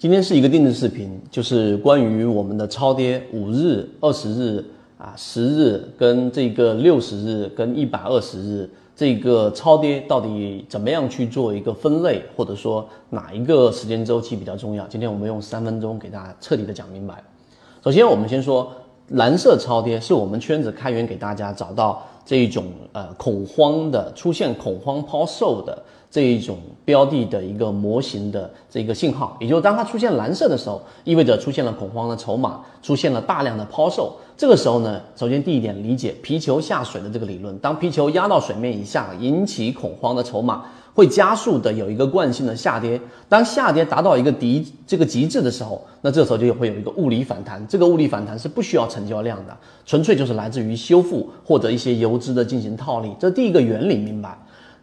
今天是一个定制视频，就是关于我们的超跌五日、二十日啊、十日跟这个六十日跟一百二十日这个超跌到底怎么样去做一个分类，或者说哪一个时间周期比较重要？今天我们用三分钟给大家彻底的讲明白。首先，我们先说蓝色超跌是我们圈子开源给大家找到这一种呃恐慌的出现恐慌抛售的。这一种标的的一个模型的这个信号，也就是当它出现蓝色的时候，意味着出现了恐慌的筹码，出现了大量的抛售。这个时候呢，首先第一点理解皮球下水的这个理论，当皮球压到水面以下，引起恐慌的筹码会加速的有一个惯性的下跌。当下跌达到一个极这个极致的时候，那这时候就会有一个物理反弹。这个物理反弹是不需要成交量的，纯粹就是来自于修复或者一些游资的进行套利。这第一个原理明白。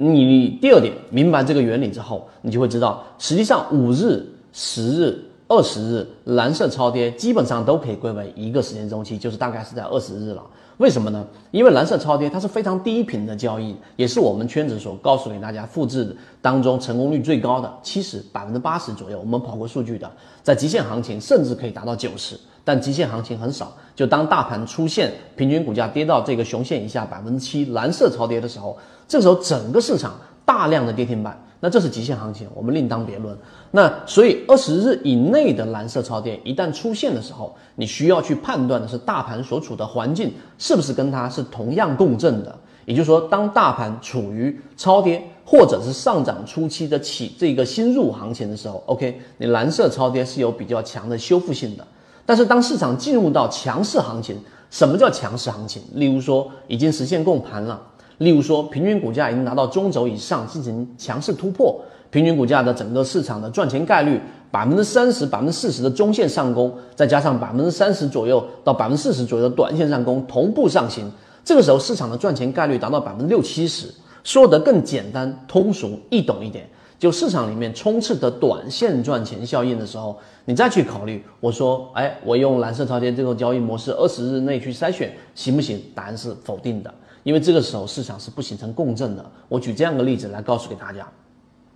你第二点明白这个原理之后，你就会知道，实际上五日、十日、二十日蓝色超跌基本上都可以归为一个时间周期，就是大概是在二十日了。为什么呢？因为蓝色超跌它是非常低频的交易，也是我们圈子所告诉给大家复制当中成功率最高的，七十百分之八十左右，我们跑过数据的，在极限行情甚至可以达到九十，但极限行情很少。就当大盘出现平均股价跌到这个熊线以下百分之七蓝色超跌的时候，这时候整个市场大量的跌停板。那这是极限行情，我们另当别论。那所以二十日以内的蓝色超跌一旦出现的时候，你需要去判断的是大盘所处的环境是不是跟它是同样共振的。也就是说，当大盘处于超跌或者是上涨初期的起这个新入行情的时候，OK，你蓝色超跌是有比较强的修复性的。但是当市场进入到强势行情，什么叫强势行情？例如说已经实现供盘了。例如说，平均股价已经拿到中轴以上进行强势突破，平均股价的整个市场的赚钱概率百分之三十、百分之四十的中线上攻，再加上百分之三十左右到百分之四十左右的短线上攻同步上行，这个时候市场的赚钱概率达到百分之六七十。说得更简单、通俗易懂一点，就市场里面充斥的短线赚钱效应的时候，你再去考虑，我说，哎，我用蓝色超跌这种交易模式，二十日内去筛选行不行？答案是否定的。因为这个时候市场是不形成共振的，我举这样的例子来告诉给大家。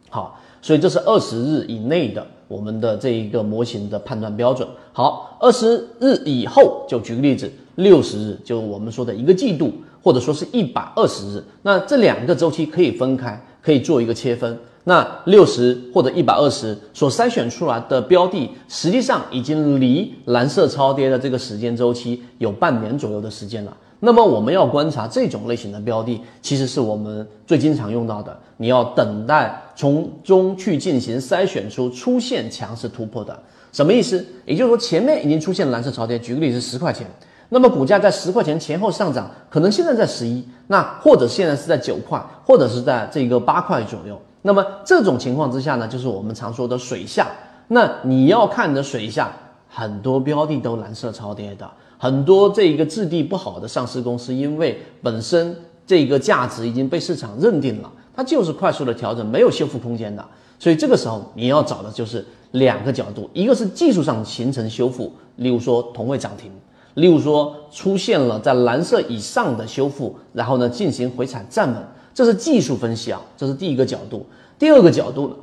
好，所以这是二十日以内的我们的这一个模型的判断标准。好，二十日以后就举个例子，六十日就我们说的一个季度，或者说是一百二十日，那这两个周期可以分开，可以做一个切分。那六十或者一百二十所筛选出来的标的，实际上已经离蓝色超跌的这个时间周期有半年左右的时间了。那么我们要观察这种类型的标的，其实是我们最经常用到的。你要等待从中去进行筛选出出现强势突破的，什么意思？也就是说前面已经出现蓝色超跌，举个例子，十块钱，那么股价在十块钱前后上涨，可能现在在十一，那或者现在是在九块，或者是在这个八块左右。那么这种情况之下呢，就是我们常说的水下。那你要看的水下，很多标的都蓝色超跌的。很多这一个质地不好的上市公司，因为本身这个价值已经被市场认定了，它就是快速的调整，没有修复空间的。所以这个时候你要找的就是两个角度，一个是技术上形成修复，例如说同位涨停，例如说出现了在蓝色以上的修复，然后呢进行回踩站稳，这是技术分析啊，这是第一个角度。第二个角度呢，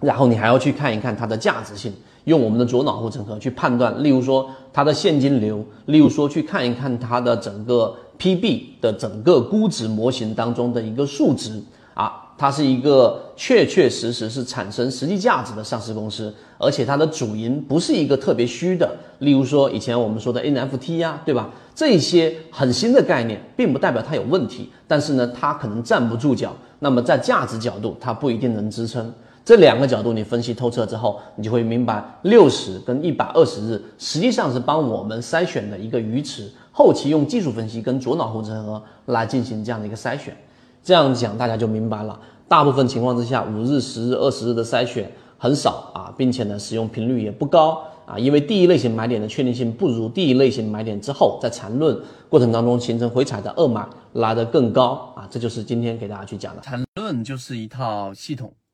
然后你还要去看一看它的价值性。用我们的左脑护城河去判断，例如说它的现金流，例如说去看一看它的整个 PB 的整个估值模型当中的一个数值啊，它是一个确确实实是产生实际价值的上市公司，而且它的主营不是一个特别虚的，例如说以前我们说的 NFT 呀，对吧？这些很新的概念，并不代表它有问题，但是呢，它可能站不住脚，那么在价值角度，它不一定能支撑。这两个角度你分析透彻之后，你就会明白，六十跟一百二十日实际上是帮我们筛选的一个鱼池，后期用技术分析跟左脑护城河来进行这样的一个筛选。这样讲大家就明白了。大部分情况之下，五日、十日、二十日的筛选很少啊，并且呢使用频率也不高啊，因为第一类型买点的确定性不如第一类型买点之后在缠论过程当中形成回踩的二买拉的更高啊。这就是今天给大家去讲的缠论就是一套系统。